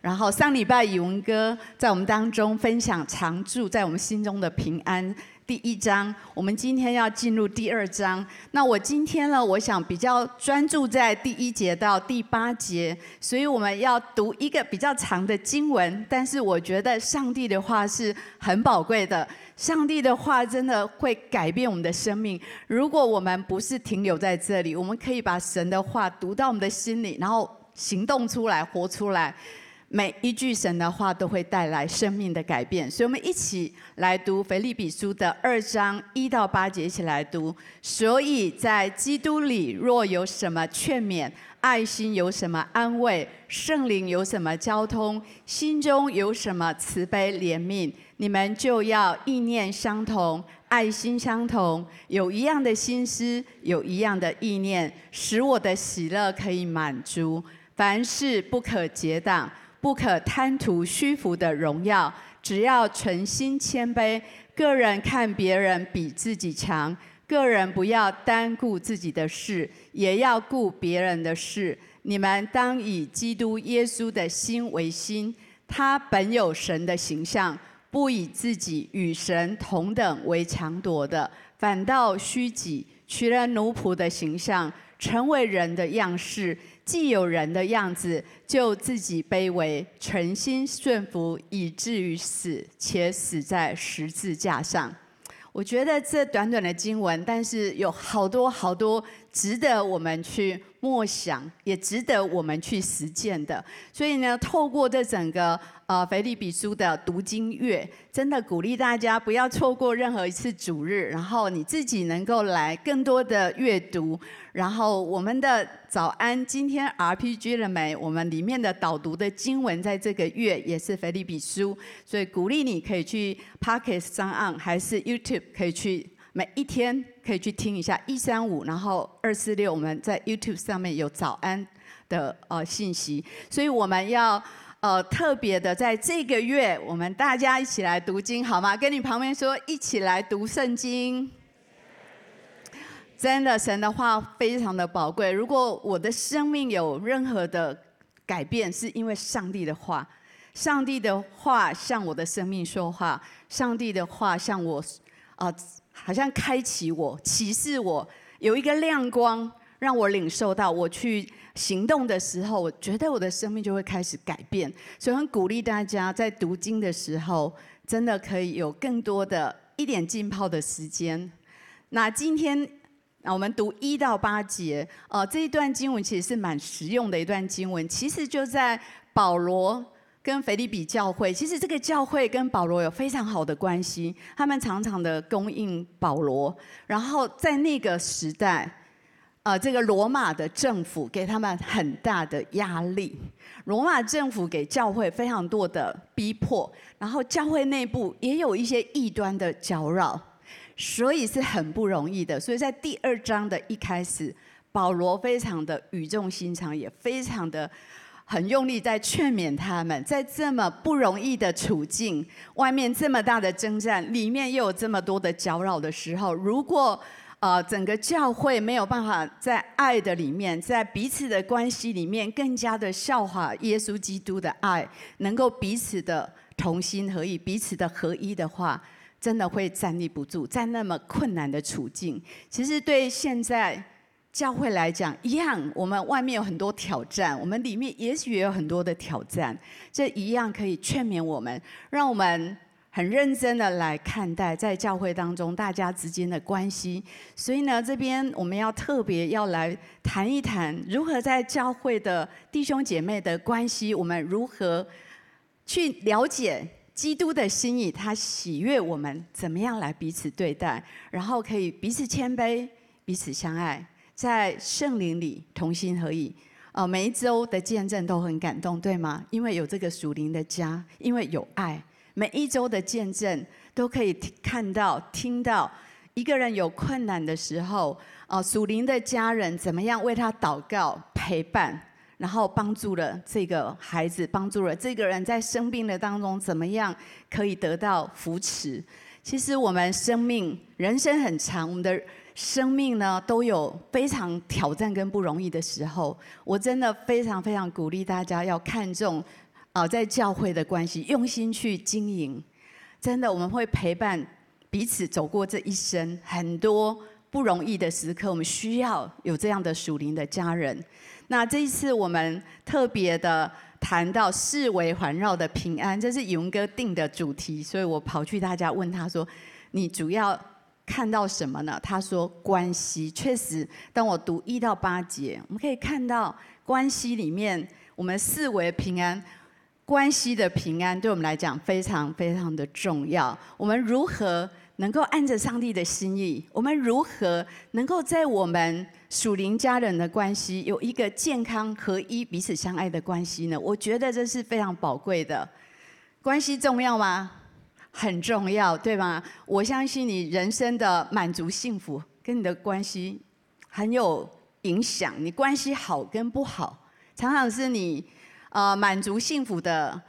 然后上礼拜宇文哥在我们当中分享常住在我们心中的平安第一章，我们今天要进入第二章。那我今天呢，我想比较专注在第一节到第八节，所以我们要读一个比较长的经文。但是我觉得上帝的话是很宝贵的，上帝的话真的会改变我们的生命。如果我们不是停留在这里，我们可以把神的话读到我们的心里，然后行动出来，活出来。每一句神的话都会带来生命的改变，所以我们一起来读腓立比书的二章一到八节，一起来读。所以在基督里，若有什么劝勉，爱心有什么安慰，圣灵有什么交通，心中有什么慈悲怜悯，你们就要意念相同，爱心相同，有一样的心思，有一样的意念，使我的喜乐可以满足。凡事不可结党。不可贪图虚浮的荣耀，只要存心谦卑，个人看别人比自己强，个人不要单顾自己的事，也要顾别人的事。你们当以基督耶稣的心为心，他本有神的形象，不以自己与神同等为强夺的，反倒虚己，取了奴仆的形象，成为人的样式。既有人的样子，就自己卑微，存心顺服，以至于死，且死在十字架上。我觉得这短短的经文，但是有好多好多值得我们去默想，也值得我们去实践的。所以呢，透过这整个。呃，腓立比书的读经月，真的鼓励大家不要错过任何一次主日，然后你自己能够来更多的阅读。然后我们的早安，今天 RPG 了没？我们里面的导读的经文，在这个月也是腓立比书，所以鼓励你可以去 Podcast 上岸，还是 YouTube 可以去每一天可以去听一下一三五，然后二四六我们在 YouTube 上面有早安的呃信息，所以我们要。呃，特别的，在这个月，我们大家一起来读经，好吗？跟你旁边说，一起来读圣经。真的，神的话非常的宝贵。如果我的生命有任何的改变，是因为上帝的话，上帝的话向我的生命说话，上帝的话向我，啊、好像开启我，启示我，有一个亮光，让我领受到我去。行动的时候，我觉得我的生命就会开始改变，所以很鼓励大家在读经的时候，真的可以有更多的一点浸泡的时间。那今天，那我们读一到八节，呃，这一段经文其实是蛮实用的一段经文，其实就在保罗跟腓立比教会，其实这个教会跟保罗有非常好的关系，他们常常的供应保罗，然后在那个时代。呃，这个罗马的政府给他们很大的压力，罗马政府给教会非常多的逼迫，然后教会内部也有一些异端的搅扰，所以是很不容易的。所以在第二章的一开始，保罗非常的语重心长，也非常的很用力在劝勉他们，在这么不容易的处境，外面这么大的征战，里面又有这么多的搅扰的时候，如果呃，整个教会没有办法在爱的里面，在彼此的关系里面，更加的效法耶稣基督的爱，能够彼此的同心合意，彼此的合一的话，真的会站立不住，在那么困难的处境。其实对现在教会来讲，一样，我们外面有很多挑战，我们里面也许也有很多的挑战，这一样可以劝勉我们，让我们。很认真的来看待在教会当中大家之间的关系，所以呢，这边我们要特别要来谈一谈，如何在教会的弟兄姐妹的关系，我们如何去了解基督的心意，他喜悦我们怎么样来彼此对待，然后可以彼此谦卑、彼此相爱，在圣灵里同心合意。哦，每一周的见证都很感动，对吗？因为有这个属灵的家，因为有爱。每一周的见证都可以看到、听到一个人有困难的时候，哦，属灵的家人怎么样为他祷告、陪伴，然后帮助了这个孩子，帮助了这个人在生病的当中怎么样可以得到扶持。其实我们生命人生很长，我们的生命呢都有非常挑战跟不容易的时候。我真的非常非常鼓励大家要看重。啊，在教会的关系，用心去经营。真的，我们会陪伴彼此走过这一生很多不容易的时刻，我们需要有这样的属灵的家人。那这一次我们特别的谈到四维环绕的平安，这是勇哥定的主题，所以我跑去他家问他说：“你主要看到什么呢？”他说：“关系。”确实，当我读一到八节，我们可以看到关系里面，我们四维平安。关系的平安对我们来讲非常非常的重要。我们如何能够按着上帝的心意？我们如何能够在我们属灵家人的关系有一个健康合一、彼此相爱的关系呢？我觉得这是非常宝贵的。关系重要吗？很重要，对吗？我相信你人生的满足、幸福跟你的关系很有影响。你关系好跟不好，常常是你。呃，满足幸福的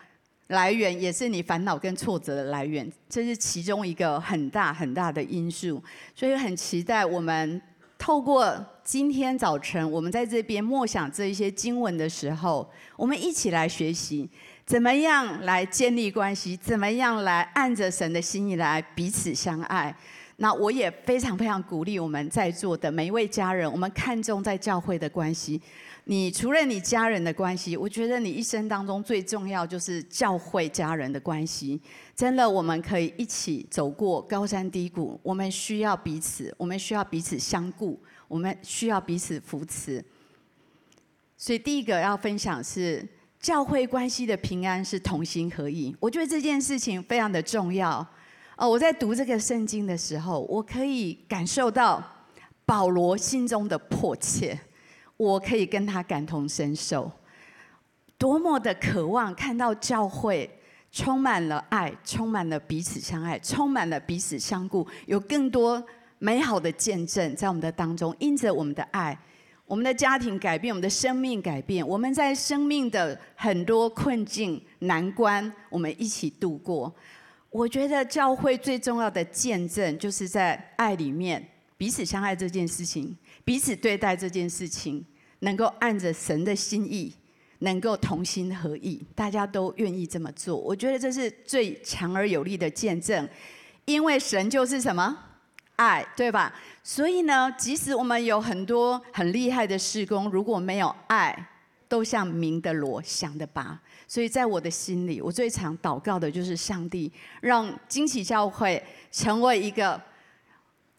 来源，也是你烦恼跟挫折的来源，这是其中一个很大很大的因素。所以很期待我们透过今天早晨，我们在这边默想这一些经文的时候，我们一起来学习，怎么样来建立关系，怎么样来按着神的心意来彼此相爱。那我也非常非常鼓励我们在座的每一位家人，我们看重在教会的关系。你除了你家人的关系，我觉得你一生当中最重要就是教会家人的关系。真的，我们可以一起走过高山低谷，我们需要彼此，我们需要彼此相顾，我们需要彼此扶持。所以第一个要分享是教会关系的平安是同心合意。我觉得这件事情非常的重要。哦，我在读这个圣经的时候，我可以感受到保罗心中的迫切。我可以跟他感同身受，多么的渴望看到教会充满了爱，充满了彼此相爱，充满了彼此相顾，有更多美好的见证在我们的当中。因着我们的爱，我们的家庭改变，我们的生命改变，我们在生命的很多困境难关，我们一起度过。我觉得教会最重要的见证，就是在爱里面彼此相爱这件事情，彼此对待这件事情。能够按着神的心意，能够同心合意，大家都愿意这么做，我觉得这是最强而有力的见证。因为神就是什么？爱，对吧？所以呢，即使我们有很多很厉害的事工，如果没有爱，都像明的锣，响的拔。所以在我的心里，我最常祷告的就是上帝，让惊奇教会成为一个。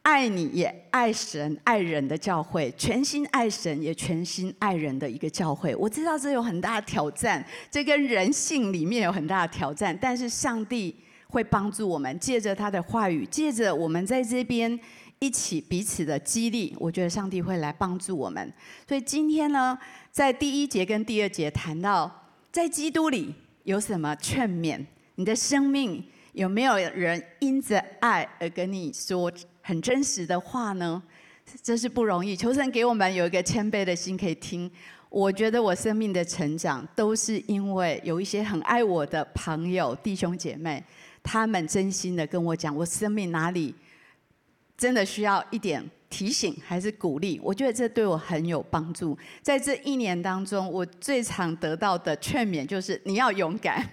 爱你也爱神爱人的教会，全心爱神也全心爱人的一个教会。我知道这有很大的挑战，这跟人性里面有很大的挑战。但是上帝会帮助我们，借着他的话语，借着我们在这边一起彼此的激励，我觉得上帝会来帮助我们。所以今天呢，在第一节跟第二节谈到，在基督里有什么劝勉？你的生命有没有人因着爱而跟你说？很真实的话呢，这是不容易。求神给我们有一个谦卑的心可以听。我觉得我生命的成长都是因为有一些很爱我的朋友、弟兄姐妹，他们真心的跟我讲，我生命哪里真的需要一点提醒还是鼓励。我觉得这对我很有帮助。在这一年当中，我最常得到的劝勉就是你要勇敢，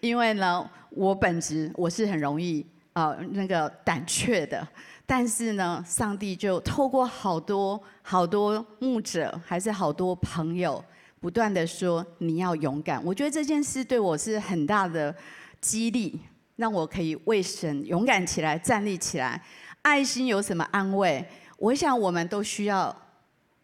因为呢，我本质我是很容易呃那个胆怯的。但是呢，上帝就透过好多好多牧者，还是好多朋友，不断的说你要勇敢。我觉得这件事对我是很大的激励，让我可以为神勇敢起来，站立起来。爱心有什么安慰？我想我们都需要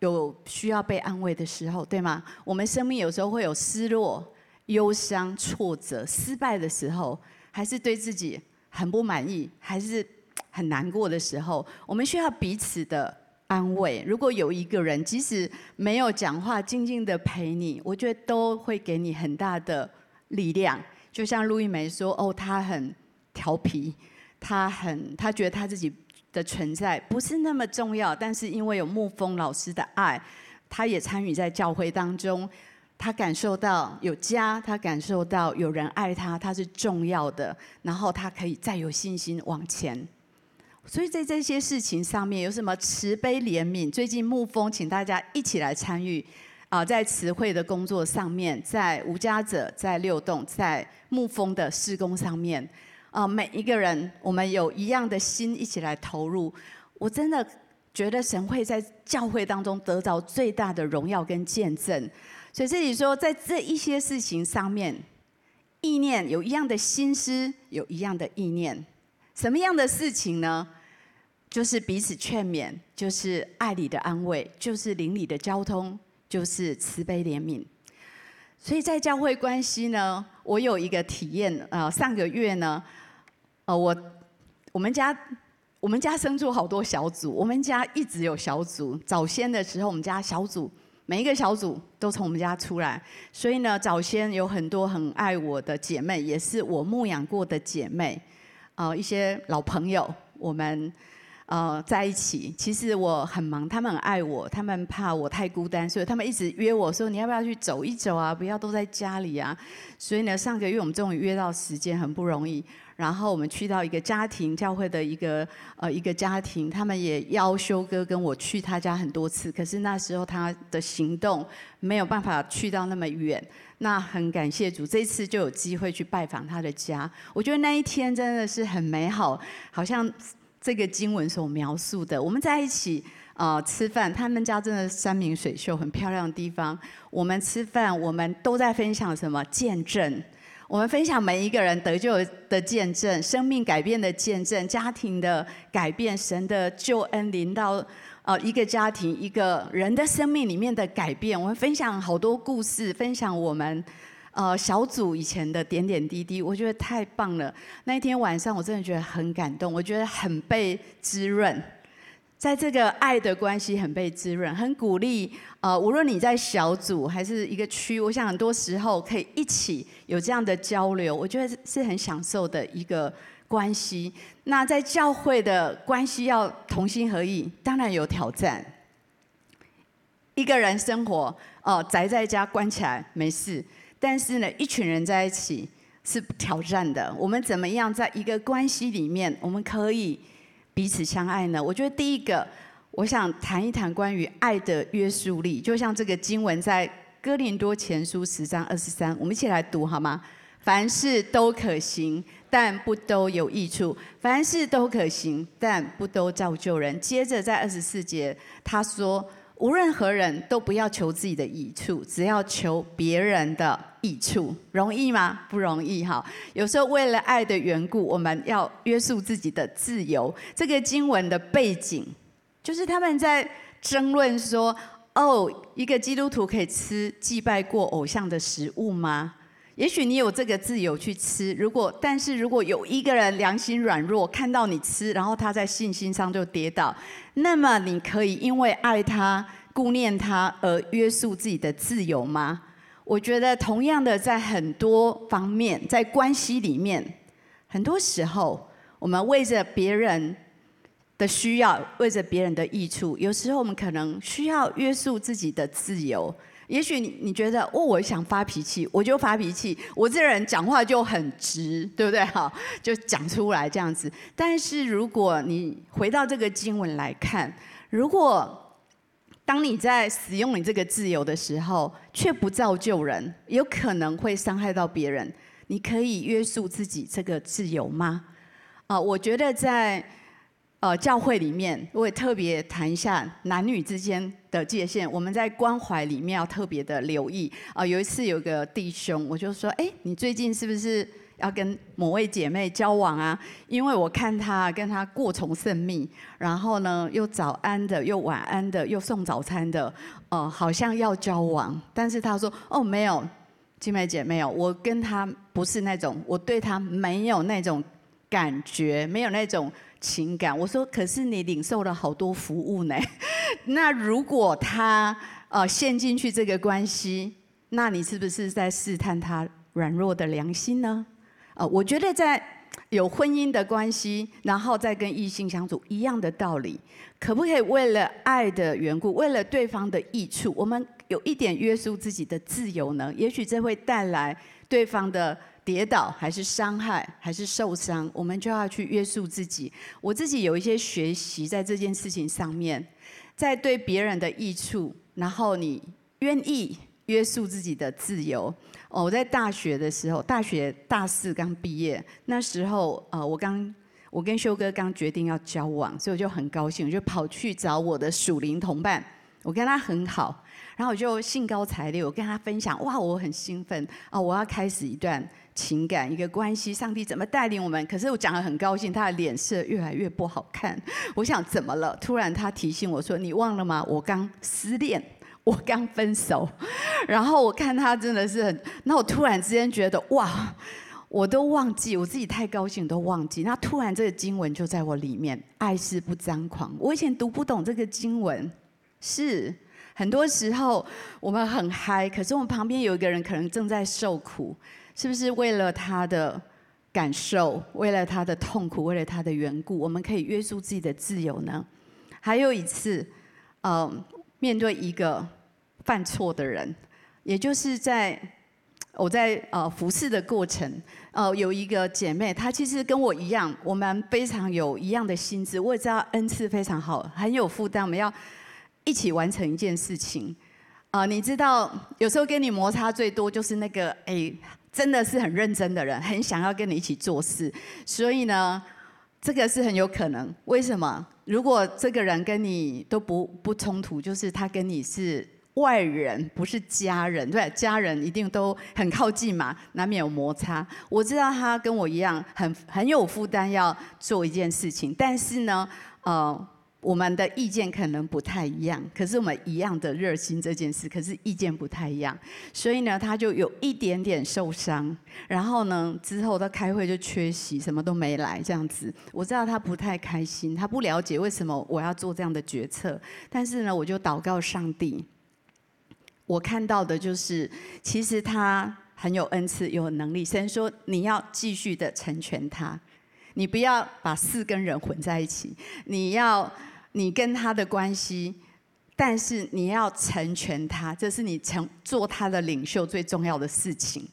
有需要被安慰的时候，对吗？我们生命有时候会有失落、忧伤、挫折、失败的时候，还是对自己很不满意，还是。很难过的时候，我们需要彼此的安慰。如果有一个人，即使没有讲话，静静的陪你，我觉得都会给你很大的力量。就像陆一梅说：“哦，他很调皮，他很，他觉得他自己的存在不是那么重要，但是因为有牧风老师的爱，他也参与在教会当中。”他感受到有家，他感受到有人爱他，他是重要的，然后他可以再有信心往前。所以在这些事情上面有什么慈悲怜悯？最近牧风，请大家一起来参与啊，在慈惠的工作上面，在无家者，在六栋，在牧风的施工上面，啊，每一个人，我们有一样的心，一起来投入。我真的觉得神会在教会当中得到最大的荣耀跟见证。所以这里说，在这一些事情上面，意念有一样的心思，有一样的意念。什么样的事情呢？就是彼此劝勉，就是爱里的安慰，就是邻里的交通。就是慈悲怜悯，所以在教会关系呢，我有一个体验。呃，上个月呢，呃，我我们家我们家生出好多小组，我们家一直有小组。早先的时候，我们家小组每一个小组都从我们家出来，所以呢，早先有很多很爱我的姐妹，也是我牧养过的姐妹，呃，一些老朋友，我们。呃，在一起，其实我很忙，他们很爱我，他们怕我太孤单，所以他们一直约我说，你要不要去走一走啊？不要都在家里啊。所以呢，上个月我们终于约到时间，很不容易。然后我们去到一个家庭教会的一个呃一个家庭，他们也邀修哥跟我去他家很多次，可是那时候他的行动没有办法去到那么远。那很感谢主，这次就有机会去拜访他的家。我觉得那一天真的是很美好，好像。这个经文所描述的，我们在一起啊、吃饭，他们家真的山明水秀，很漂亮的地方。我们吃饭，我们都在分享什么见证？我们分享每一个人得救的见证，生命改变的见证，家庭的改变，神的救恩临到啊、一个家庭一个人的生命里面的改变。我们分享好多故事，分享我们。呃，小组以前的点点滴滴，我觉得太棒了。那一天晚上，我真的觉得很感动，我觉得很被滋润，在这个爱的关系很被滋润，很鼓励。呃，无论你在小组还是一个区，我想很多时候可以一起有这样的交流，我觉得是很享受的一个关系。那在教会的关系要同心合意，当然有挑战。一个人生活，哦、呃，宅在家关起来没事。但是呢，一群人在一起是挑战的。我们怎么样在一个关系里面，我们可以彼此相爱呢？我觉得第一个，我想谈一谈关于爱的约束力。就像这个经文在哥林多前书十章二十三，我们一起来读好吗？凡事都可行，但不都有益处；凡事都可行，但不都造就人。接着在二十四节，他说。无论何人都不要求自己的益处，只要求别人的益处，容易吗？不容易哈。有时候为了爱的缘故，我们要约束自己的自由。这个经文的背景，就是他们在争论说：哦，一个基督徒可以吃祭拜过偶像的食物吗？也许你有这个自由去吃，如果但是如果有一个人良心软弱，看到你吃，然后他在信心上就跌倒，那么你可以因为爱他、顾念他而约束自己的自由吗？我觉得同样的，在很多方面，在关系里面，很多时候我们为着别人的需要，为着别人的益处，有时候我们可能需要约束自己的自由。也许你你觉得哦，我想发脾气，我就发脾气。我这人讲话就很直，对不对？好，就讲出来这样子。但是如果你回到这个经文来看，如果当你在使用你这个自由的时候，却不造就人，有可能会伤害到别人。你可以约束自己这个自由吗？啊，我觉得在。呃，教会里面，我也特别谈一下男女之间的界限。我们在关怀里面要特别的留意。啊、呃，有一次有个弟兄，我就说：“哎，你最近是不是要跟某位姐妹交往啊？因为我看他跟他过从甚密，然后呢，又早安的，又晚安的，又送早餐的，呃，好像要交往。但是他说：哦，没有，金梅姐没有，我跟他不是那种，我对他没有那种感觉，没有那种。”情感，我说，可是你领受了好多服务呢。那如果他呃陷进去这个关系，那你是不是在试探他软弱的良心呢？呃，我觉得在有婚姻的关系，然后再跟异性相处一样的道理，可不可以为了爱的缘故，为了对方的益处，我们有一点约束自己的自由呢？也许这会带来对方的。跌倒还是伤害还是受伤，我们就要去约束自己。我自己有一些学习在这件事情上面，在对别人的益处，然后你愿意约束自己的自由。哦，我在大学的时候，大学大四刚毕业，那时候呃，我刚我跟修哥刚决定要交往，所以我就很高兴，我就跑去找我的属灵同伴，我跟他很好，然后我就兴高采烈，我跟他分享，哇，我很兴奋啊，我要开始一段情感一个关系，上帝怎么带领我们？可是我讲得很高兴，他的脸色越来越不好看，我想怎么了？突然他提醒我说，你忘了吗？我刚失恋。我刚分手，然后我看他真的是很，那我突然之间觉得哇，我都忘记我自己太高兴都忘记，那突然这个经文就在我里面，爱是不张狂。我以前读不懂这个经文，是很多时候我们很嗨，可是我们旁边有一个人可能正在受苦，是不是为了他的感受，为了他的痛苦，为了他的缘故，我们可以约束自己的自由呢？还有一次，嗯，面对一个。犯错的人，也就是在我在呃服侍的过程，呃有一个姐妹，她其实跟我一样，我们非常有一样的心智，我也知道恩赐非常好，很有负担，我们要一起完成一件事情。啊、你知道有时候跟你摩擦最多就是那个哎，真的是很认真的人，很想要跟你一起做事，所以呢，这个是很有可能。为什么？如果这个人跟你都不不冲突，就是他跟你是。外人不是家人，对，家人一定都很靠近嘛，难免有摩擦。我知道他跟我一样很很有负担要做一件事情，但是呢，呃，我们的意见可能不太一样。可是我们一样的热心这件事，可是意见不太一样，所以呢，他就有一点点受伤。然后呢，之后他开会就缺席，什么都没来这样子。我知道他不太开心，他不了解为什么我要做这样的决策。但是呢，我就祷告上帝。我看到的就是，其实他很有恩赐，有能力。神说你要继续的成全他，你不要把事跟人混在一起。你要你跟他的关系，但是你要成全他，这是你成做他的领袖最重要的事情。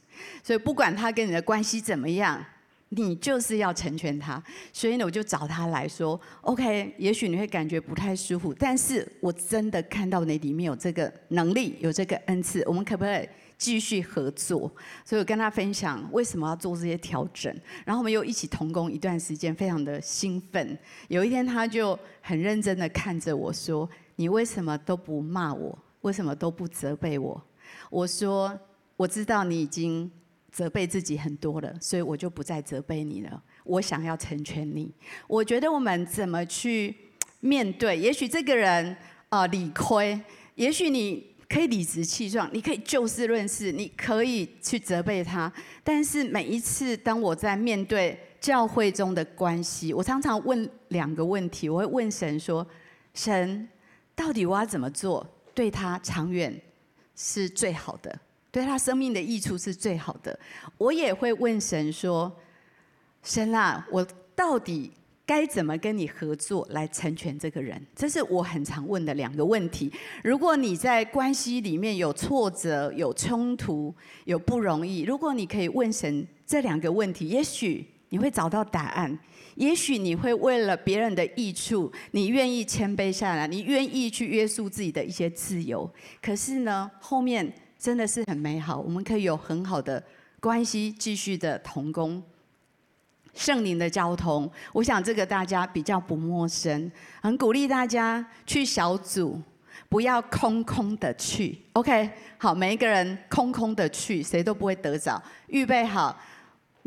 所以不管他跟你的关系怎么样。你就是要成全他，所以呢，我就找他来说，OK，也许你会感觉不太舒服，但是我真的看到你里面有这个能力，有这个恩赐，我们可不可以继续合作？所以我跟他分享为什么要做这些调整，然后我们又一起同工一段时间，非常的兴奋。有一天，他就很认真的看着我说：“你为什么都不骂我？为什么都不责备我？”我说：“我知道你已经。”责备自己很多了，所以我就不再责备你了。我想要成全你。我觉得我们怎么去面对？也许这个人啊、理亏，也许你可以理直气壮，你可以就事论事，你可以去责备他。但是每一次当我在面对教会中的关系，我常常问两个问题。我会问神说：神，到底我要怎么做，对他长远是最好的？对他生命的益处是最好的。我也会问神说：“神啊，我到底该怎么跟你合作来成全这个人？”这是我很常问的两个问题。如果你在关系里面有挫折、有冲突、有不容易，如果你可以问神这两个问题，也许你会找到答案。也许你会为了别人的益处，你愿意谦卑下来，你愿意去约束自己的一些自由。可是呢，后面。真的是很美好，我们可以有很好的关系，继续的同工。圣灵的交通，我想这个大家比较不陌生，很鼓励大家去小组，不要空空的去。OK，好，每一个人空空的去，谁都不会得着。预备好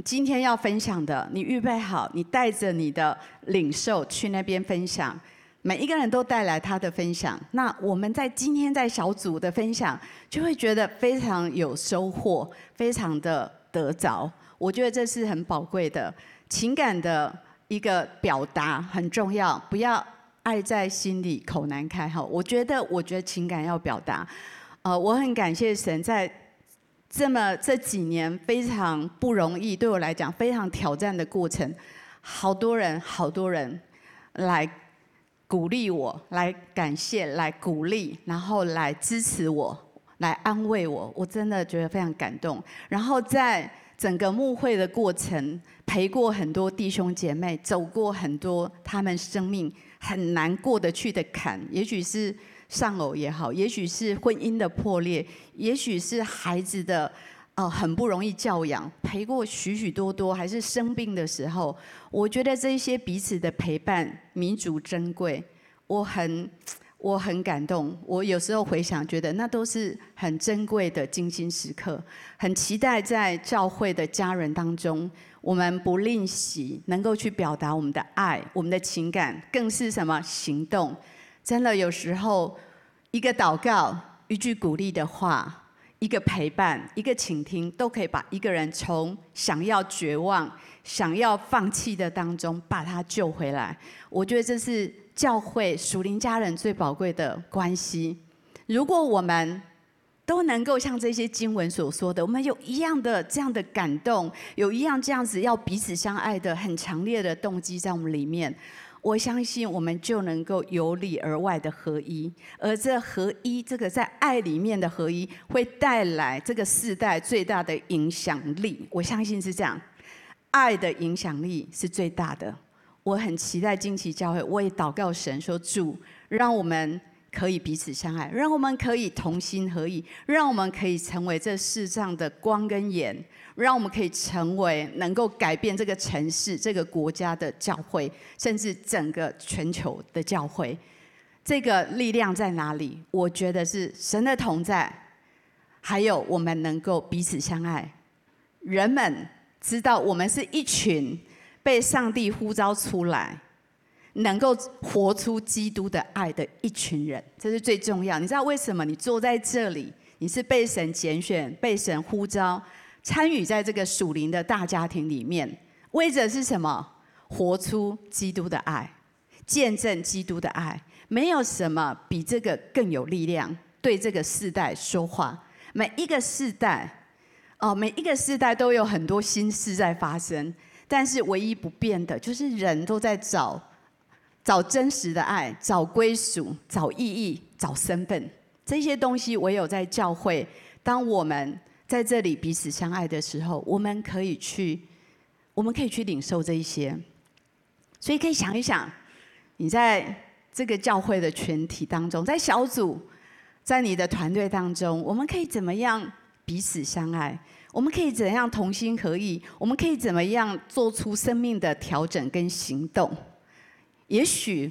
今天要分享的，你预备好，你带着你的领受去那边分享。每一个人都带来他的分享，那我们在今天在小组的分享，就会觉得非常有收获，非常的得着。我觉得这是很宝贵的情感的一个表达，很重要。不要爱在心里，口难开。哈，我觉得，我觉得情感要表达。呃，我很感谢神，在这么这几年非常不容易，对我来讲非常挑战的过程，好多人，好多人来。鼓励我，来感谢，来鼓励，然后来支持我，来安慰我，我真的觉得非常感动。然后在整个牧会的过程，陪过很多弟兄姐妹，走过很多他们生命很难过得去的坎，也许是丧偶也好，也许是婚姻的破裂，也许是孩子的呃很不容易教养，陪过许许多多，还是生病的时候，我觉得这些彼此的陪伴弥足珍贵，我很。我很感动，我有时候回想，觉得那都是很珍贵的精心时刻。很期待在教会的家人当中，我们不吝惜，能够去表达我们的爱、我们的情感，更是什么行动。真的有时候，一个祷告、一句鼓励的话、一个陪伴、一个倾听，都可以把一个人从想要绝望、想要放弃的当中，把他救回来。我觉得这是。教会属灵家人最宝贵的关系，如果我们都能够像这些经文所说的，我们有一样的这样的感动，有一样这样子要彼此相爱的很强烈的动机在我们里面，我相信我们就能够由里而外的合一，而这合一，这个在爱里面的合一，会带来这个世代最大的影响力。我相信是这样，爱的影响力是最大的。我很期待惊奇教会，我也祷告神说：“主，让我们可以彼此相爱，让我们可以同心合意，让我们可以成为这世上的光跟盐，让我们可以成为能够改变这个城市、这个国家的教会，甚至整个全球的教会。这个力量在哪里？我觉得是神的同在，还有我们能够彼此相爱。人们知道我们是一群。”被上帝呼召出来，能够活出基督的爱的一群人，这是最重要。你知道为什么你坐在这里？你是被神拣选、被神呼召，参与在这个属灵的大家庭里面，为着是什么？活出基督的爱，见证基督的爱。没有什么比这个更有力量，对这个世代说话。每一个世代，哦，每一个世代都有很多新事在发生。但是唯一不变的，就是人都在找找真实的爱，找归属，找意义，找身份。这些东西唯有在教会，当我们在这里彼此相爱的时候，我们可以去，我们可以去领受这一些。所以可以想一想，你在这个教会的群体当中，在小组，在你的团队当中，我们可以怎么样彼此相爱？我们可以怎样同心合意？我们可以怎么样做出生命的调整跟行动？也许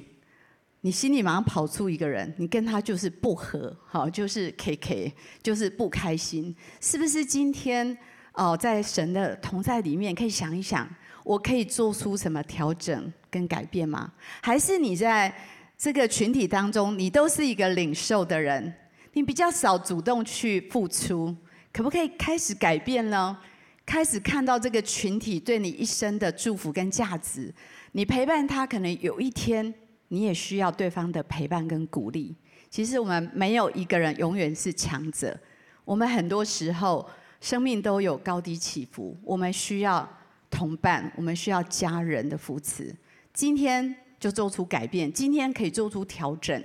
你心里马上跑出一个人，你跟他就是不合，好，就是 KK，就是不开心，是不是？今天哦，在神的同在里面，可以想一想，我可以做出什么调整跟改变吗？还是你在这个群体当中，你都是一个领受的人，你比较少主动去付出？可不可以开始改变呢？开始看到这个群体对你一生的祝福跟价值。你陪伴他，可能有一天你也需要对方的陪伴跟鼓励。其实我们没有一个人永远是强者，我们很多时候生命都有高低起伏。我们需要同伴，我们需要家人的扶持。今天就做出改变，今天可以做出调整。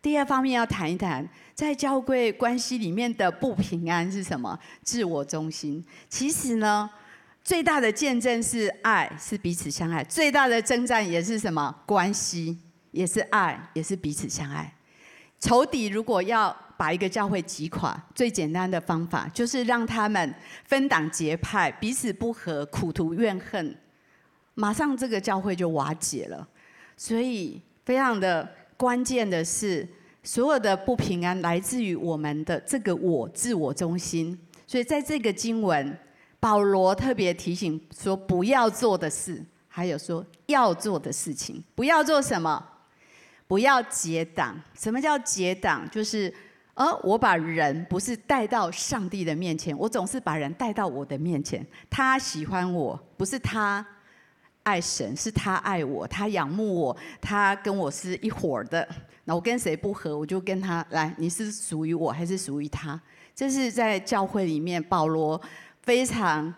第二方面要谈一谈，在教会关系里面的不平安是什么？自我中心。其实呢，最大的见证是爱，是彼此相爱；最大的征战也是什么？关系，也是爱，也是彼此相爱。仇敌如果要把一个教会击垮，最简单的方法就是让他们分党结派，彼此不和，苦图怨恨，马上这个教会就瓦解了。所以，非常的关键的是。所有的不平安来自于我们的这个我自我中心，所以在这个经文，保罗特别提醒说不要做的事，还有说要做的事情。不要做什么？不要结党。什么叫结党？就是，呃，我把人不是带到上帝的面前，我总是把人带到我的面前。他喜欢我，不是他爱神，是他爱我，他仰慕我，他跟我是一伙的。那我跟谁不合，我就跟他来。你是属于我还是属于他？这是在教会里面保罗非常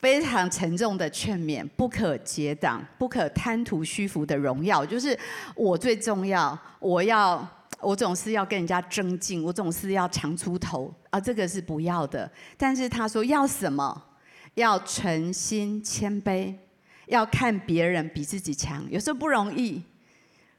非常沉重的劝勉：不可结党，不可贪图虚浮的荣耀。就是我最重要，我要我总是要跟人家争竞，我总是要强出头啊，这个是不要的。但是他说要什么？要存心谦卑，要看别人比自己强。有时候不容易。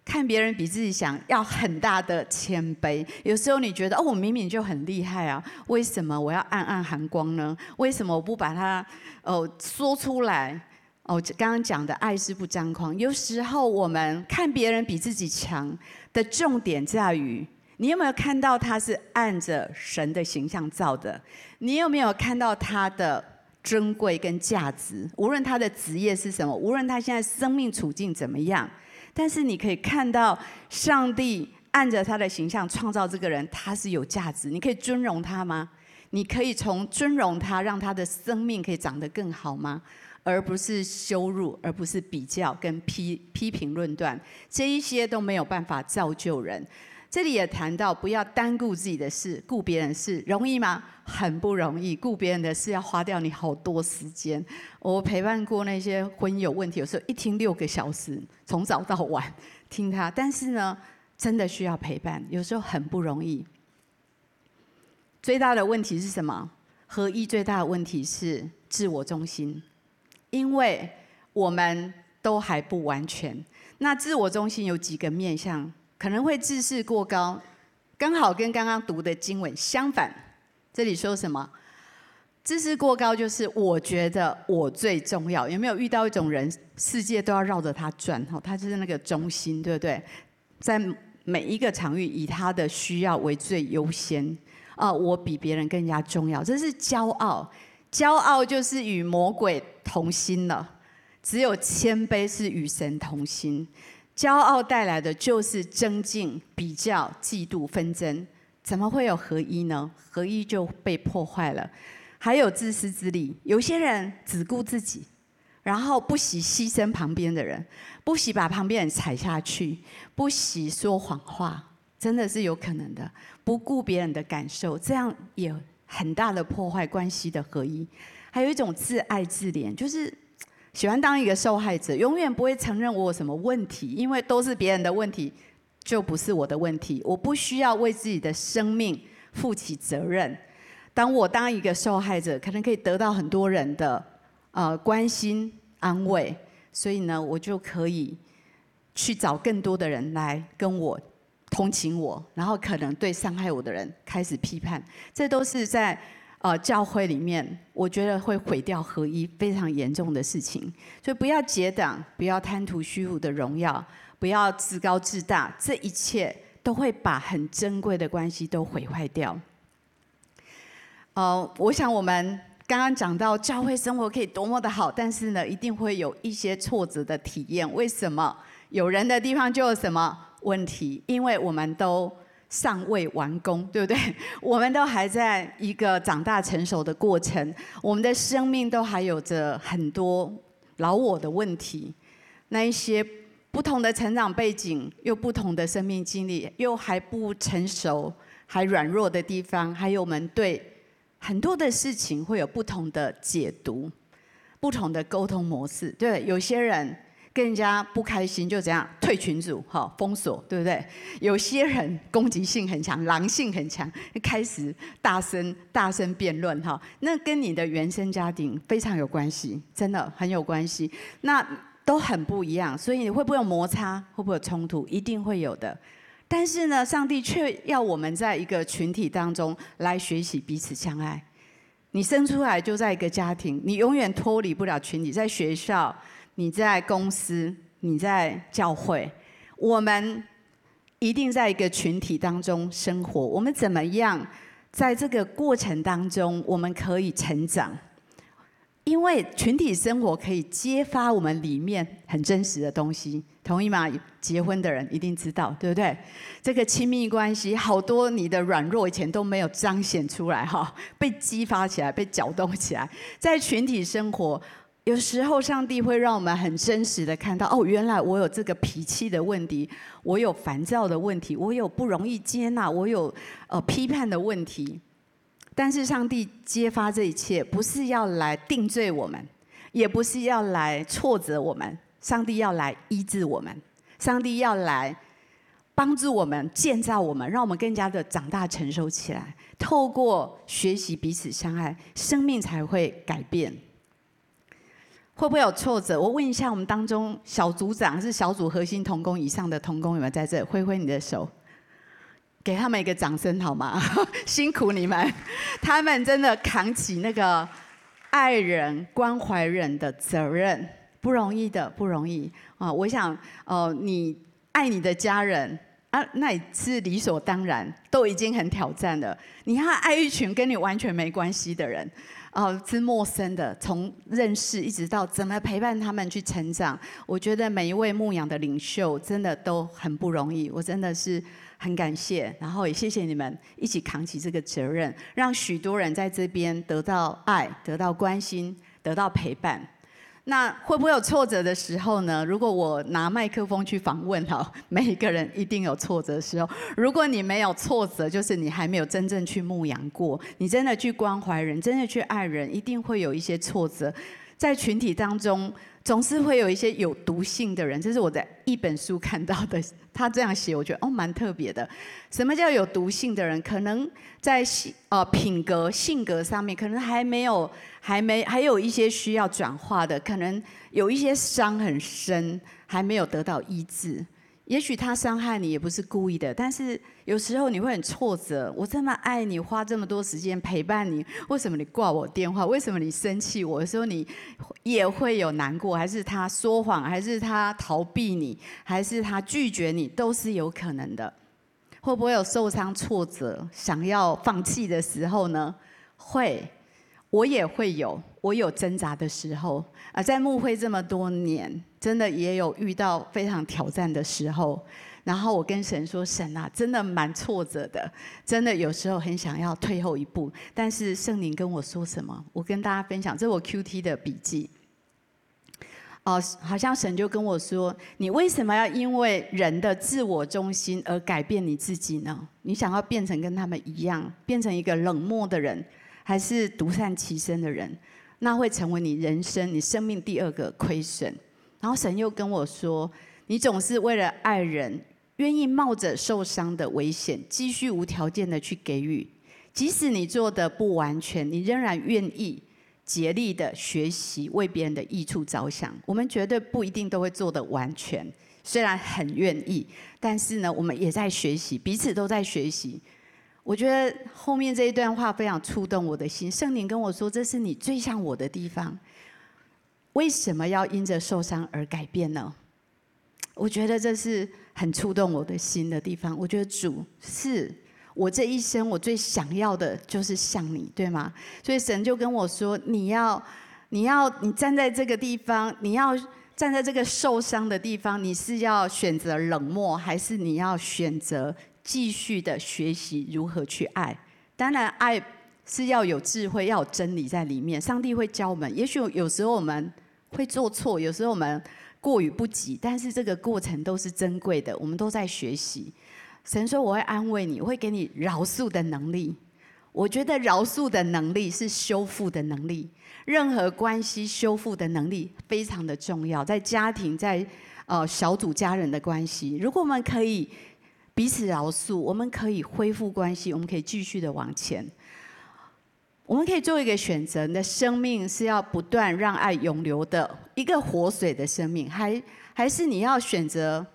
看别人比自己强，要很大的谦卑。有时候你觉得哦，我明明就很厉害啊，为什么我要暗暗含光呢？为什么我不把它哦说出来？哦，刚刚讲的爱是不张狂。有时候我们看别人比自己强的重点在于，你有没有看到他是按着神的形象造的？你有没有看到他的珍贵跟价值？无论他的职业是什么，无论他现在生命处境怎么样。但是你可以看到，上帝按着他的形象创造这个人，他是有价值。你可以尊荣他吗？你可以从尊荣他，让他的生命可以长得更好吗？而不是羞辱，而不是比较跟批批评论断，这一些都没有办法造就人。这里也谈到，不要单顾自己的事，顾别人事，容易吗？很不容易。顾别人的事要花掉你好多时间。我陪伴过那些婚姻有问题，有时候一听六个小时，从早到晚听他。但是呢，真的需要陪伴，有时候很不容易。最大的问题是什么？合一最大的问题是自我中心，因为我们都还不完全。那自我中心有几个面向？可能会自视过高，刚好跟刚刚读的经文相反。这里说什么？自视过高就是我觉得我最重要。有没有遇到一种人，世界都要绕着他转？哈，他就是那个中心，对不对？在每一个场域，以他的需要为最优先。啊，我比别人更加重要，这是骄傲。骄傲就是与魔鬼同心了。只有谦卑是与神同心。骄傲带来的就是争竞、比较、嫉妒、纷争，怎么会有合一呢？合一就被破坏了。还有自私自利，有些人只顾自己，然后不惜牺牲旁边的人，不惜把旁边人踩下去，不惜说谎话，真的是有可能的。不顾别人的感受，这样也很大的破坏关系的合一。还有一种自爱自怜，就是。喜欢当一个受害者，永远不会承认我有什么问题，因为都是别人的问题，就不是我的问题。我不需要为自己的生命负起责任。当我当一个受害者，可能可以得到很多人的呃关心安慰，所以呢，我就可以去找更多的人来跟我同情我，然后可能对伤害我的人开始批判。这都是在。呃，教会里面，我觉得会毁掉合一非常严重的事情，所以不要结党，不要贪图虚无的荣耀，不要自高自大，这一切都会把很珍贵的关系都毁坏掉。呃，我想我们刚刚讲到教会生活可以多么的好，但是呢，一定会有一些挫折的体验。为什么？有人的地方就有什么问题？因为我们都。尚未完工，对不对？我们都还在一个长大成熟的过程，我们的生命都还有着很多老我的问题。那一些不同的成长背景，又不同的生命经历，又还不成熟、还软弱的地方，还有我们对很多的事情会有不同的解读、不同的沟通模式。对，有些人。跟人家不开心就怎样退群组，哈，封锁，对不对？有些人攻击性很强，狼性很强，开始大声大声辩论，哈，那跟你的原生家庭非常有关系，真的很有关系，那都很不一样，所以你会不会有摩擦？会不会有冲突？一定会有的。但是呢，上帝却要我们在一个群体当中来学习彼此相爱。你生出来就在一个家庭，你永远脱离不了群体，在学校。你在公司，你在教会，我们一定在一个群体当中生活。我们怎么样在这个过程当中，我们可以成长？因为群体生活可以揭发我们里面很真实的东西，同意吗？结婚的人一定知道，对不对？这个亲密关系，好多你的软弱以前都没有彰显出来，哈，被激发起来，被搅动起来，在群体生活。有时候，上帝会让我们很真实的看到，哦，原来我有这个脾气的问题，我有烦躁的问题，我有不容易接纳，我有呃批判的问题。但是，上帝揭发这一切，不是要来定罪我们，也不是要来挫折我们，上帝要来医治我们，上帝要来帮助我们，建造我们，让我们更加的长大成熟起来。透过学习彼此相爱，生命才会改变。会不会有挫折？我问一下，我们当中小组长是小组核心同工以上的同工有没有在这？挥挥你的手，给他们一个掌声好吗？辛苦你们，他们真的扛起那个爱人、关怀人的责任，不容易的，不容易啊！我想，哦，你爱你的家人啊，那也是理所当然，都已经很挑战了。你要爱一群跟你完全没关系的人。哦，是陌生的，从认识一直到怎么陪伴他们去成长，我觉得每一位牧养的领袖真的都很不容易，我真的是很感谢，然后也谢谢你们一起扛起这个责任，让许多人在这边得到爱、得到关心、得到陪伴。那会不会有挫折的时候呢？如果我拿麦克风去访问哈，每一个人一定有挫折的时候。如果你没有挫折，就是你还没有真正去牧羊过，你真的去关怀人，真的去爱人，一定会有一些挫折。在群体当中，总是会有一些有毒性的人，这是我在一本书看到的。他这样写，我觉得哦，蛮特别的。什么叫有毒性的人？可能在性呃品格、性格上面，可能还没有，还没还有一些需要转化的，可能有一些伤很深，还没有得到医治。也许他伤害你也不是故意的，但是有时候你会很挫折。我这么爱你，花这么多时间陪伴你，为什么你挂我电话？为什么你生气？我的时候你也会有难过，还是他说谎，还是他逃避你，还是他拒绝你，都是有可能的。会不会有受伤、挫折、想要放弃的时候呢？会，我也会有，我有挣扎的时候。啊，在牧会这么多年。真的也有遇到非常挑战的时候，然后我跟神说：“神啊，真的蛮挫折的，真的有时候很想要退后一步。”但是圣灵跟我说什么？我跟大家分享，这是我 QT 的笔记。哦，好像神就跟我说：“你为什么要因为人的自我中心而改变你自己呢？你想要变成跟他们一样，变成一个冷漠的人，还是独善其身的人？那会成为你人生、你生命第二个亏损。”然后神又跟我说：“你总是为了爱人，愿意冒着受伤的危险，继续无条件的去给予。即使你做的不完全，你仍然愿意竭力的学习，为别人的益处着想。我们绝对不一定都会做得完全，虽然很愿意，但是呢，我们也在学习，彼此都在学习。我觉得后面这一段话非常触动我的心。圣灵跟我说：‘这是你最像我的地方。’”为什么要因着受伤而改变呢？我觉得这是很触动我的心的地方。我觉得主是我这一生我最想要的，就是像你，对吗？所以神就跟我说：“你要，你要，你站在这个地方，你要站在这个受伤的地方，你是要选择冷漠，还是你要选择继续的学习如何去爱？当然，爱是要有智慧，要有真理在里面。上帝会教我们。也许有时候我们。会做错，有时候我们过于不及，但是这个过程都是珍贵的，我们都在学习。神说：“我会安慰你，我会给你饶恕的能力。”我觉得饶恕的能力是修复的能力，任何关系修复的能力非常的重要，在家庭，在呃小组家人的关系，如果我们可以彼此饶恕，我们可以恢复关系，我们可以继续的往前。我们可以做一个选择：你的生命是要不断让爱永流的一个活水的生命，还还是你要选择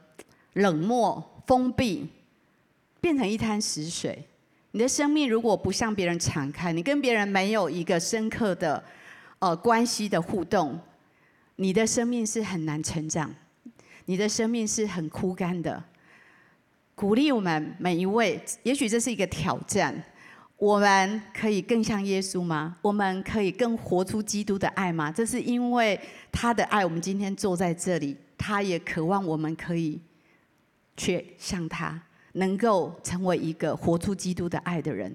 冷漠、封闭，变成一滩死水？你的生命如果不向别人敞开，你跟别人没有一个深刻的呃关系的互动，你的生命是很难成长，你的生命是很枯干的。鼓励我们每一位，也许这是一个挑战。我们可以更像耶稣吗？我们可以更活出基督的爱吗？这是因为他的爱，我们今天坐在这里。他也渴望我们可以去像他，能够成为一个活出基督的爱的人。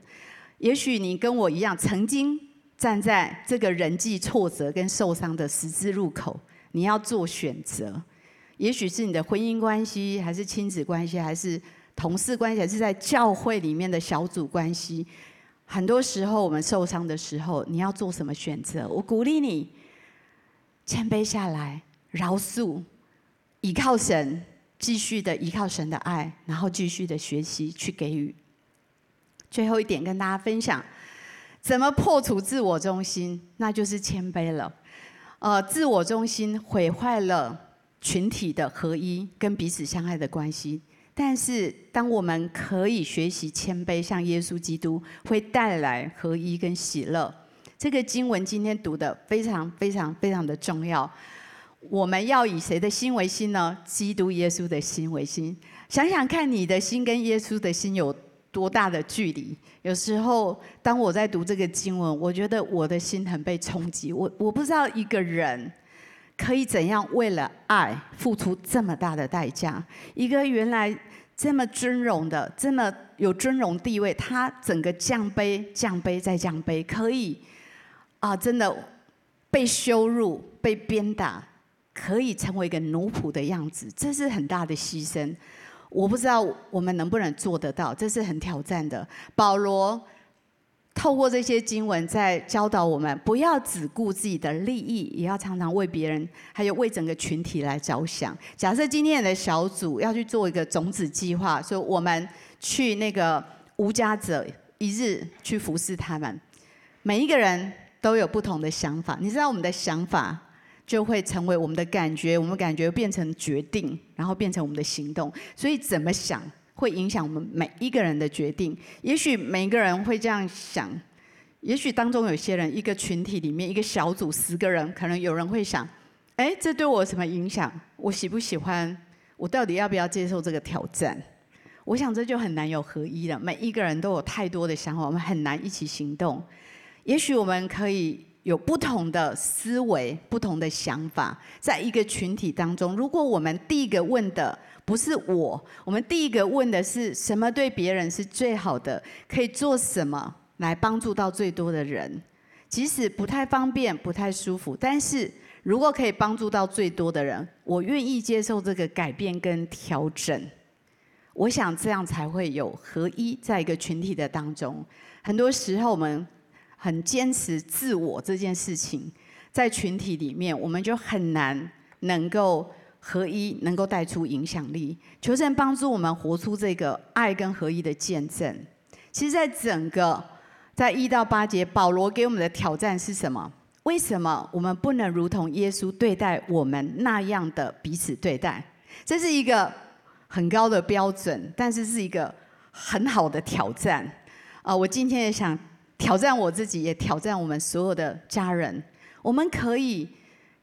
也许你跟我一样，曾经站在这个人际挫折跟受伤的十字路口，你要做选择。也许是你的婚姻关系，还是亲子关系，还是同事关系，还是在教会里面的小组关系。很多时候，我们受伤的时候，你要做什么选择？我鼓励你谦卑下来，饶恕，依靠神，继续的依靠神的爱，然后继续的学习去给予。最后一点跟大家分享，怎么破除自我中心？那就是谦卑了。呃，自我中心毁坏了群体的合一跟彼此相爱的关系。但是，当我们可以学习谦卑，像耶稣基督，会带来合一跟喜乐。这个经文今天读的非常非常非常的重要。我们要以谁的心为心呢？基督耶稣的心为心。想想看，你的心跟耶稣的心有多大的距离？有时候，当我在读这个经文，我觉得我的心很被冲击。我我不知道一个人可以怎样为了爱付出这么大的代价。一个原来这么尊荣的、这么有尊荣地位，他整个降卑、降卑再降卑，可以啊，真的被羞辱、被鞭打。可以成为一个奴仆的样子，这是很大的牺牲。我不知道我们能不能做得到，这是很挑战的。保罗透过这些经文在教导我们，不要只顾自己的利益，也要常常为别人，还有为整个群体来着想。假设今天的小组要去做一个种子计划，说我们去那个无家者一日去服侍他们，每一个人都有不同的想法。你知道我们的想法，就会成为我们的感觉，我们感觉变成决定，然后变成我们的行动。所以怎么想会影响我们每一个人的决定。也许每一个人会这样想，也许当中有些人，一个群体里面，一个小组十个人，可能有人会想：哎，这对我有什么影响？我喜不喜欢？我到底要不要接受这个挑战？我想这就很难有合一了。每一个人都有太多的想法，我们很难一起行动。也许我们可以。有不同的思维、不同的想法，在一个群体当中，如果我们第一个问的不是我，我们第一个问的是什么对别人是最好的，可以做什么来帮助到最多的人，即使不太方便、不太舒服，但是如果可以帮助到最多的人，我愿意接受这个改变跟调整。我想这样才会有合一，在一个群体的当中。很多时候我们。很坚持自我这件事情，在群体里面，我们就很难能够合一，能够带出影响力。求神帮助我们活出这个爱跟合一的见证。其实，在整个在一到八节，保罗给我们的挑战是什么？为什么我们不能如同耶稣对待我们那样的彼此对待？这是一个很高的标准，但是是一个很好的挑战。啊，我今天也想。挑战我自己，也挑战我们所有的家人。我们可以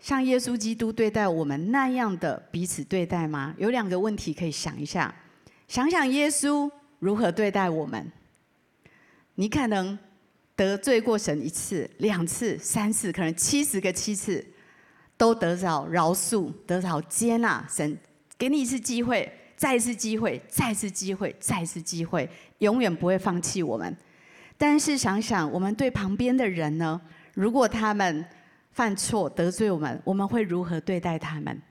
像耶稣基督对待我们那样的彼此对待吗？有两个问题可以想一下。想想耶稣如何对待我们。你可能得罪过神一次、两次、三次，可能七十个七次，都得着饶恕，得着接纳。神给你一次机会，再一次机会，再一次机会，再一次机会，永远不会放弃我们。但是想想，我们对旁边的人呢？如果他们犯错得罪我们，我们会如何对待他们？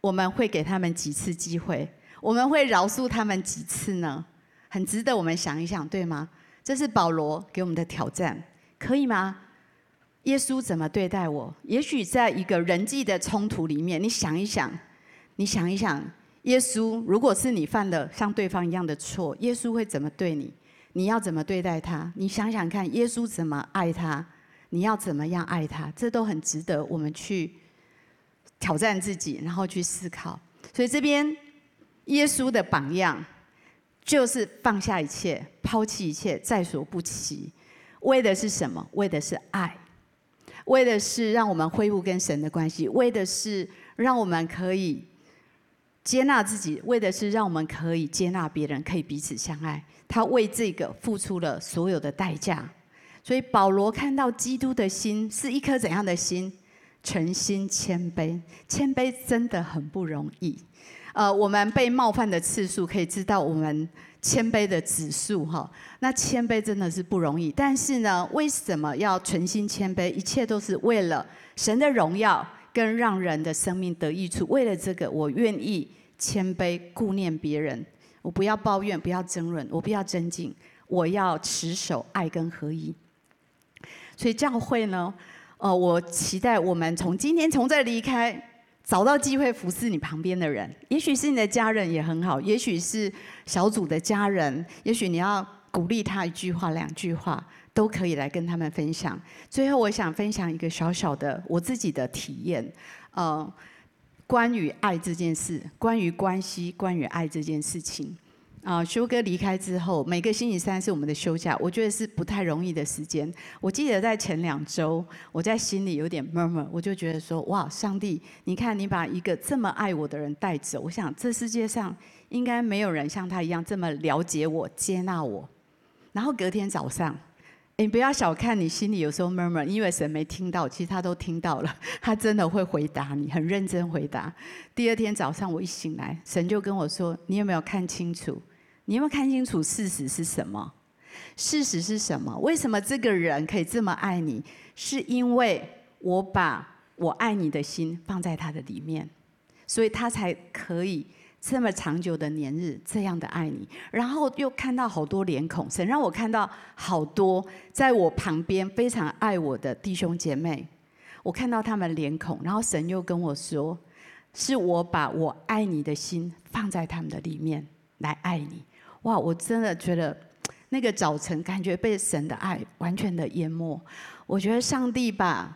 我们会给他们几次机会？我们会饶恕他们几次呢？很值得我们想一想，对吗？这是保罗给我们的挑战，可以吗？耶稣怎么对待我？也许在一个人际的冲突里面，你想一想，你想一想，耶稣如果是你犯了像对方一样的错，耶稣会怎么对你？你要怎么对待他？你想想看，耶稣怎么爱他？你要怎么样爱他？这都很值得我们去挑战自己，然后去思考。所以这边耶稣的榜样就是放下一切，抛弃一切，在所不惜。为的是什么？为的是爱，为的是让我们恢复跟神的关系，为的是让我们可以接纳自己，为的是让我们可以接纳别人，可以彼此相爱。他为这个付出了所有的代价，所以保罗看到基督的心是一颗怎样的心？诚心谦卑，谦卑真的很不容易。呃，我们被冒犯的次数可以知道我们谦卑的指数哈。那谦卑真的是不容易，但是呢，为什么要存心谦卑？一切都是为了神的荣耀跟让人的生命得益处。为了这个，我愿意谦卑，顾念别人。我不要抱怨，不要争论，我不要争竞，我要持守爱跟合一。所以教会呢，呃，我期待我们从今天从这离开，找到机会服侍你旁边的人，也许是你的家人也很好，也许是小组的家人，也许你要鼓励他一句话、两句话，都可以来跟他们分享。最后，我想分享一个小小的我自己的体验，呃，关于爱这件事，关于关系，关于爱这件事情。啊，修哥离开之后，每个星期三是我们的休假，我觉得是不太容易的时间。我记得在前两周，我在心里有点 murmur，我就觉得说：哇，上帝，你看你把一个这么爱我的人带走，我想这世界上应该没有人像他一样这么了解我、接纳我。然后隔天早上，你不要小看你心里有时候默默因为神没听到，其实他都听到了，他真的会回答你，很认真回答。第二天早上我一醒来，神就跟我说：你有没有看清楚？你有没有看清楚事实是什么？事实是什么？为什么这个人可以这么爱你？是因为我把我爱你的心放在他的里面，所以他才可以这么长久的年日这样的爱你。然后又看到好多脸孔，神让我看到好多在我旁边非常爱我的弟兄姐妹，我看到他们脸孔，然后神又跟我说，是我把我爱你的心放在他们的里面来爱你。哇！我真的觉得那个早晨感觉被神的爱完全的淹没。我觉得上帝把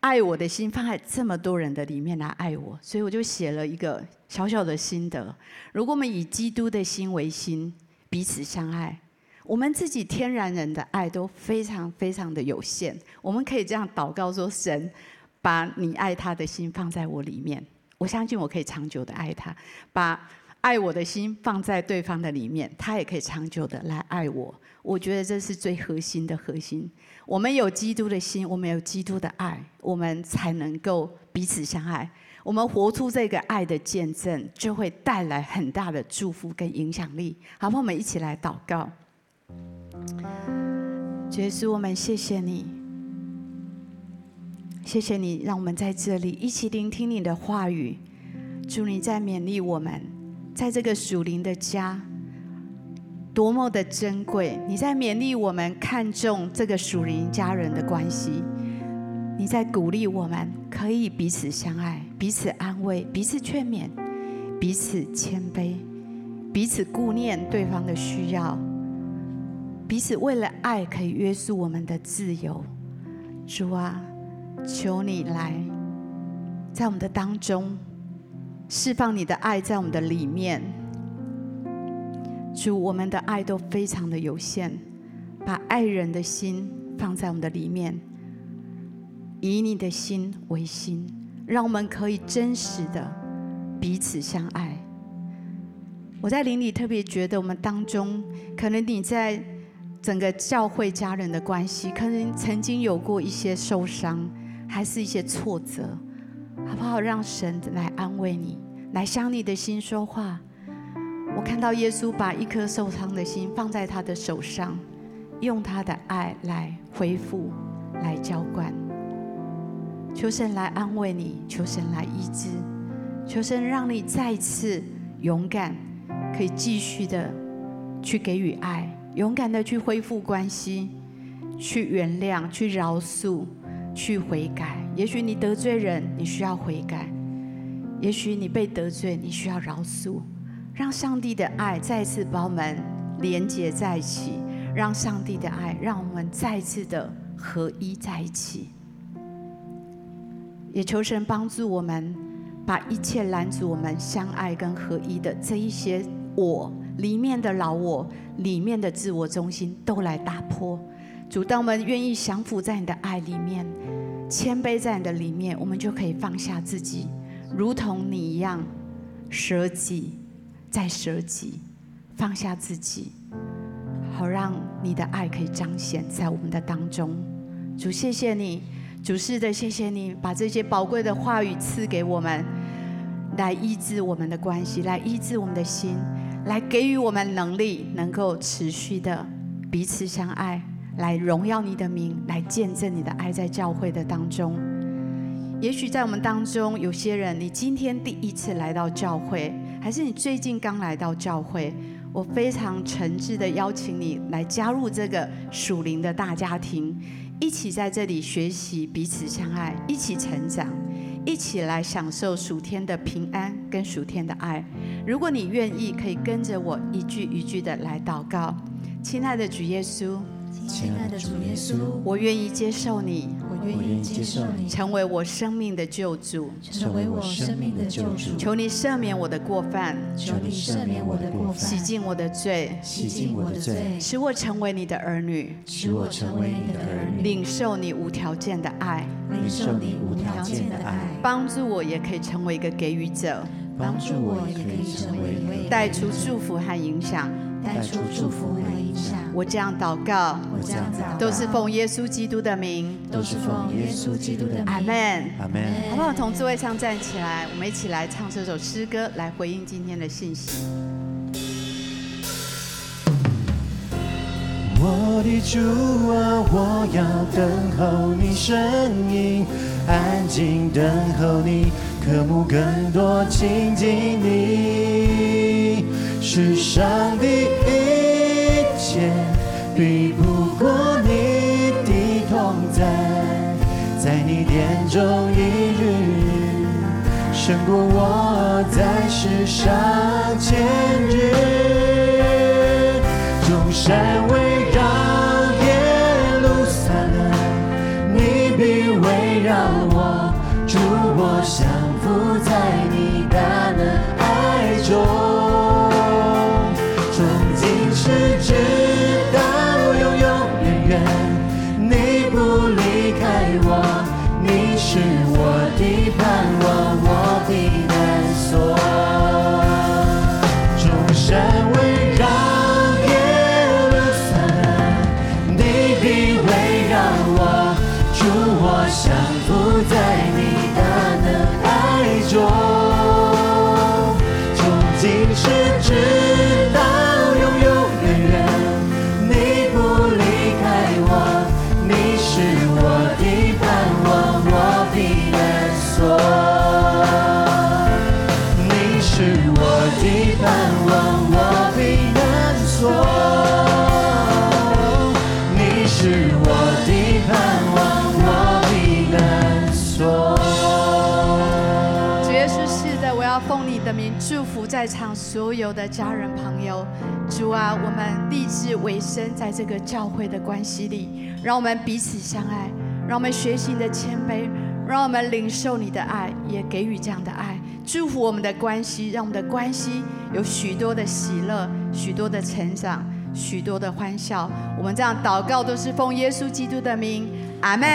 爱我的心放在这么多人的里面来爱我，所以我就写了一个小小的心得。如果我们以基督的心为心，彼此相爱，我们自己天然人的爱都非常非常的有限。我们可以这样祷告说：神，把你爱他的心放在我里面，我相信我可以长久的爱他。把爱我的心放在对方的里面，他也可以长久的来爱我。我觉得这是最核心的核心。我们有基督的心，我们有基督的爱，我们才能够彼此相爱。我们活出这个爱的见证，就会带来很大的祝福跟影响力。好？我们一起来祷告。耶稣，我们谢谢你，谢谢你让我们在这里一起聆听你的话语。祝你在勉励我们。在这个属灵的家，多么的珍贵！你在勉励我们看重这个属灵家人的关系，你在鼓励我们可以彼此相爱、彼此安慰、彼此劝勉、彼此谦卑、彼此顾念对方的需要，彼此为了爱可以约束我们的自由。主啊，求你来在我们的当中。释放你的爱在我们的里面，主，我们的爱都非常的有限，把爱人的心放在我们的里面，以你的心为心，让我们可以真实的彼此相爱。我在灵里特别觉得，我们当中可能你在整个教会家人的关系，可能曾经有过一些受伤，还是一些挫折。好不好？让神来安慰你，来向你的心说话。我看到耶稣把一颗受伤的心放在他的手上，用他的爱来恢复、来浇灌。求神来安慰你，求神来医治，求神让你再次勇敢，可以继续的去给予爱，勇敢的去恢复关系，去原谅，去饶恕。去悔改，也许你得罪人，你需要悔改；也许你被得罪，你需要饶恕。让上帝的爱再次把我们连接在一起，让上帝的爱让我们再次的合一在一起。也求神帮助我们，把一切拦阻我们相爱跟合一的这一些我里面的老我、里面的自我中心都来打破。主，当我们愿意降服在你的爱里面，谦卑在你的里面，我们就可以放下自己，如同你一样，舍己在舍己，放下自己，好让你的爱可以彰显在我们的当中。主，谢谢你，主是的，谢谢你把这些宝贵的话语赐给我们，来医治我们的关系，来医治我们的心，来给予我们能力，能够持续的彼此相爱。来荣耀你的名，来见证你的爱在教会的当中。也许在我们当中有些人，你今天第一次来到教会，还是你最近刚来到教会，我非常诚挚的邀请你来加入这个属灵的大家庭，一起在这里学习彼此相爱，一起成长，一起来享受属天的平安跟属天的爱。如果你愿意，可以跟着我一句一句的来祷告。亲爱的主耶稣，亲爱的主耶稣，我愿意接受你，我愿意接受你，成为我生命的救主，成为我生命的救主。求你赦免我的过犯，求你赦免我的过犯，洗净我的罪，洗净我的罪，使我成为你的儿女，使我成为你的儿女，领受你无条件的爱，领受你无条件的爱，帮助我也可以成为一个给予者，帮助我也可以成为带出祝福和影响。带出祝福和影响。我这样祷告，我这样祷告，都是奉耶稣基督的名，都是奉耶稣基督的名。阿门，阿门。好不好？从座位上站起来，我们一起来唱这首诗歌，来回应今天的信息。我的主啊，我要等候你声音，安静等候你，渴慕更多亲近你。世上的一切比不过你的同在，在你眼中一日，胜过我在世上千日。众山围绕耶路撒冷，你必围绕我，主我场所有的家人朋友，主啊，我们立志委身在这个教会的关系里，让我们彼此相爱，让我们学习你的谦卑，让我们领受你的爱，也给予这样的爱，祝福我们的关系，让我们的关系有许多的喜乐，许多的成长，许多的欢笑。我们这样祷告都是奉耶稣基督的名，阿门。